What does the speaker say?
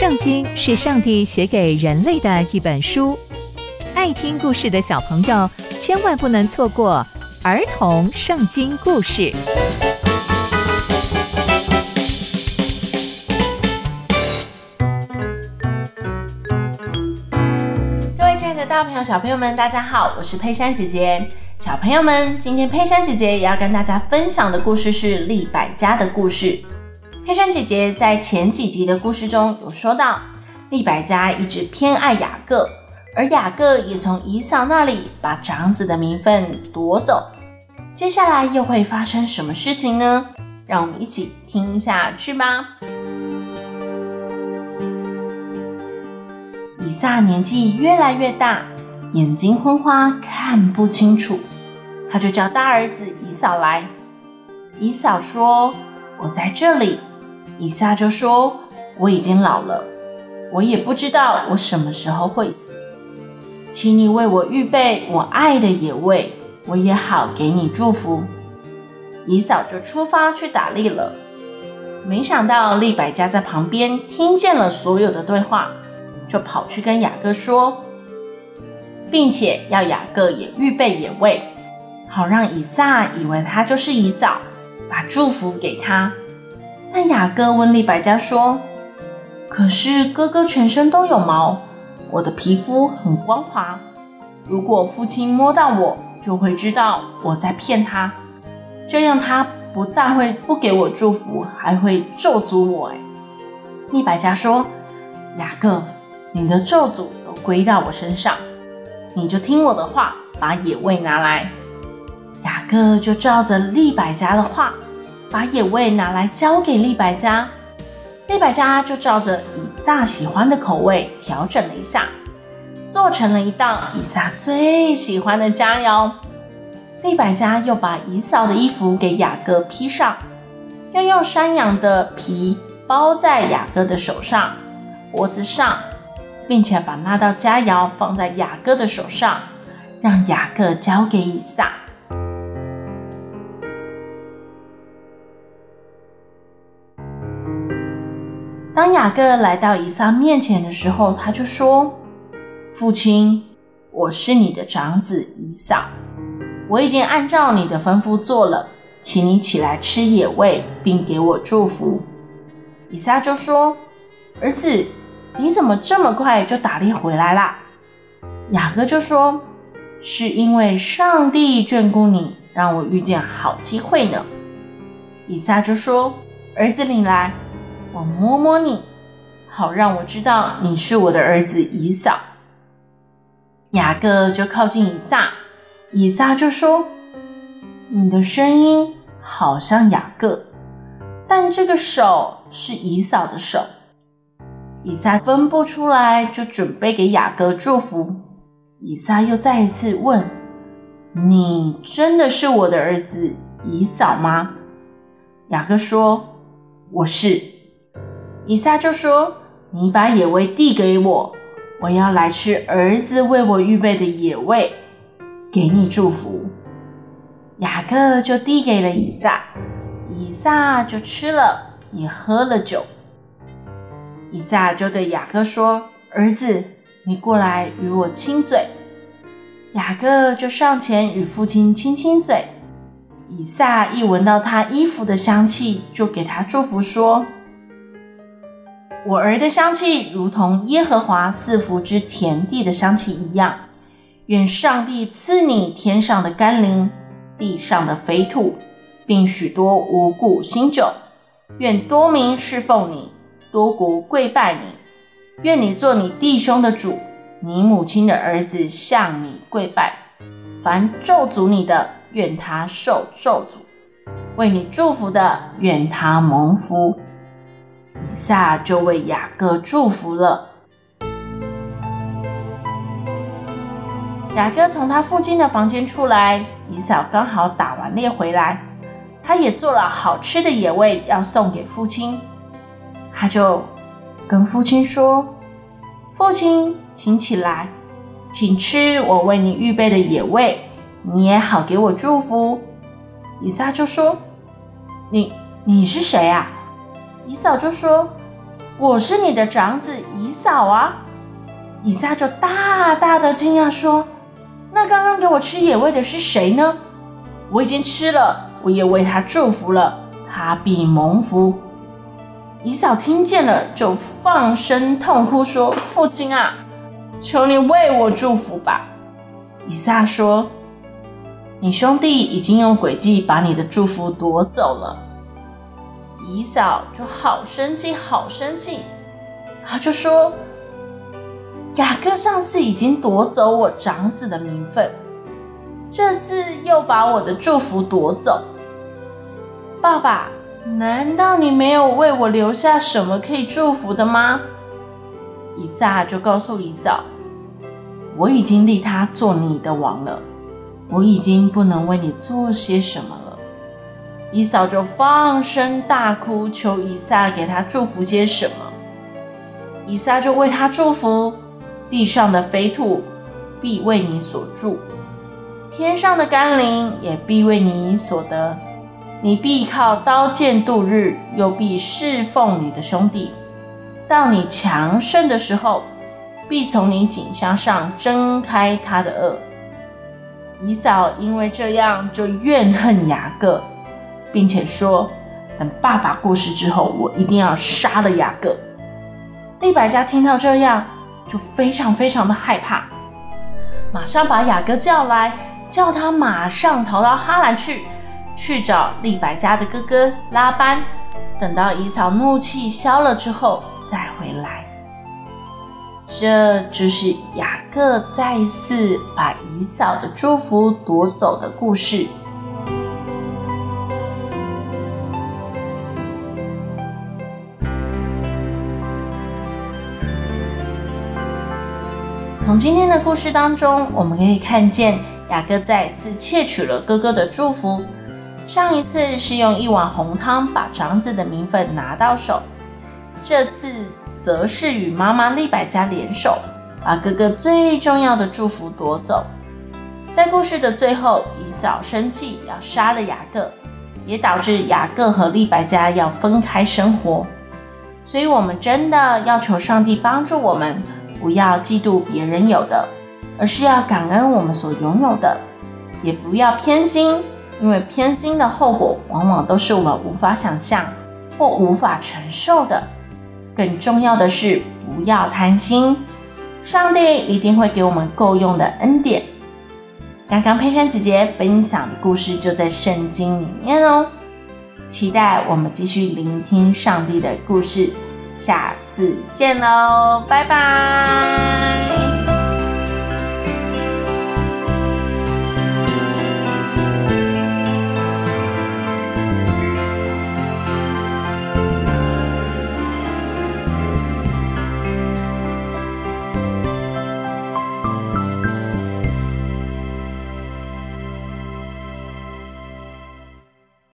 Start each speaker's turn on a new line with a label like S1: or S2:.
S1: 圣经是上帝写给人类的一本书，爱听故事的小朋友千万不能错过儿童圣经故事。
S2: 各位亲爱的大朋友、小朋友们，大家好，我是佩珊姐姐。小朋友们，今天佩珊姐姐也要跟大家分享的故事是利百家的故事。佩珊姐姐在前几集的故事中有说到，利百加一直偏爱雅各，而雅各也从以扫那里把长子的名分夺走。接下来又会发生什么事情呢？让我们一起听下去吧。以撒年纪越来越大，眼睛昏花，看不清楚，他就叫大儿子以扫来。以扫说：“我在这里。”以撒就说：“我已经老了，我也不知道我什么时候会死，请你为我预备我爱的野味，我也好给你祝福。”以扫就出发去打猎了。没想到利百加在旁边听见了所有的对话，就跑去跟雅各说，并且要雅各也预备野味，好让以撒以为他就是以扫，把祝福给他。但雅各问利百加说：“可是哥哥全身都有毛，我的皮肤很光滑。如果父亲摸到我，就会知道我在骗他。这样他不但会不给我祝福，还会咒诅我。”哎，利百加说：“雅各，你的咒诅都归到我身上，你就听我的话，把野味拿来。”雅各就照着利百加的话。把野味拿来交给利百加，利百加就照着以撒喜欢的口味调整了一下，做成了一道以撒最喜欢的佳肴。利百加又把以扫的衣服给雅各披上，又用山羊的皮包在雅各的手上、脖子上，并且把那道佳肴放在雅各的手上，让雅各交给以撒。雅各来到以撒面前的时候，他就说：“父亲，我是你的长子以撒，我已经按照你的吩咐做了，请你起来吃野味，并给我祝福。”以撒就说：“儿子，你怎么这么快就打猎回来啦？”雅各就说：“是因为上帝眷顾你，让我遇见好机会呢。”以撒就说：“儿子，你来。”我摸摸你，好让我知道你是我的儿子以扫。雅各就靠近以撒，以撒就说：“你的声音好像雅各，但这个手是以扫的手。”以撒分不出来，就准备给雅各祝福。以撒又再一次问：“你真的是我的儿子以扫吗？”雅各说：“我是。”以撒就说：“你把野味递给我，我要来吃儿子为我预备的野味，给你祝福。”雅各就递给了以撒，以撒就吃了，也喝了酒。以撒就对雅各说：“儿子，你过来与我亲嘴。”雅各就上前与父亲亲亲嘴。以撒一闻到他衣服的香气，就给他祝福说。我儿的香气如同耶和华赐福之田地的香气一样，愿上帝赐你天上的甘霖，地上的肥土，并许多五谷新酒。愿多民侍奉你，多国跪拜你。愿你做你弟兄的主，你母亲的儿子向你跪拜。凡咒诅你的，愿他受咒诅；为你祝福的，愿他蒙福。以撒就为雅各祝福了。雅各从他父亲的房间出来，以扫刚好打完猎回来，他也做了好吃的野味要送给父亲。他就跟父亲说：“父亲，请起来，请吃我为你预备的野味，你也好给我祝福。”以撒就说：“你你是谁啊？”以扫就说：“我是你的长子以扫啊。”以撒就大大的惊讶说：“那刚刚给我吃野味的是谁呢？我已经吃了，我也为他祝福了，他必蒙福。”以扫听见了，就放声痛哭说：“父亲啊，求你为我祝福吧。”以撒说：“你兄弟已经用诡计把你的祝福夺走了。”以嫂就好生气，好生气，他就说。雅各上次已经夺走我长子的名分，这次又把我的祝福夺走。爸爸，难道你没有为我留下什么可以祝福的吗？以撒就告诉以嫂：“我已经立他做你的王了，我已经不能为你做些什么了。”以扫就放声大哭，求以撒给他祝福些什么。以撒就为他祝福。地上的肥土必为你所住，天上的甘霖也必为你所得。你必靠刀剑度日，又必侍奉你的兄弟。到你强盛的时候，必从你颈项上挣开他的轭。以扫因为这样就怨恨雅各，并且说：“等爸爸过世之后，我一定要杀了雅各。”利百加听到这样。就非常非常的害怕，马上把雅各叫来，叫他马上逃到哈兰去，去找利百加的哥哥拉班。等到姨嫂怒气消了之后再回来。这就是雅各再一次把姨嫂的祝福夺走的故事。从今天的故事当中，我们可以看见雅各再次窃取了哥哥的祝福。上一次是用一碗红汤把长子的名分拿到手，这次则是与妈妈利百加联手，把哥哥最重要的祝福夺走。在故事的最后，以扫生气要杀了雅各，也导致雅各和利百加要分开生活。所以，我们真的要求上帝帮助我们。不要嫉妒别人有的，而是要感恩我们所拥有的；也不要偏心，因为偏心的后果往往都是我们无法想象或无法承受的。更重要的是，不要贪心，上帝一定会给我们够用的恩典。刚刚佩珊姐姐分享的故事就在圣经里面哦，期待我们继续聆听上帝的故事。下次见喽拜拜。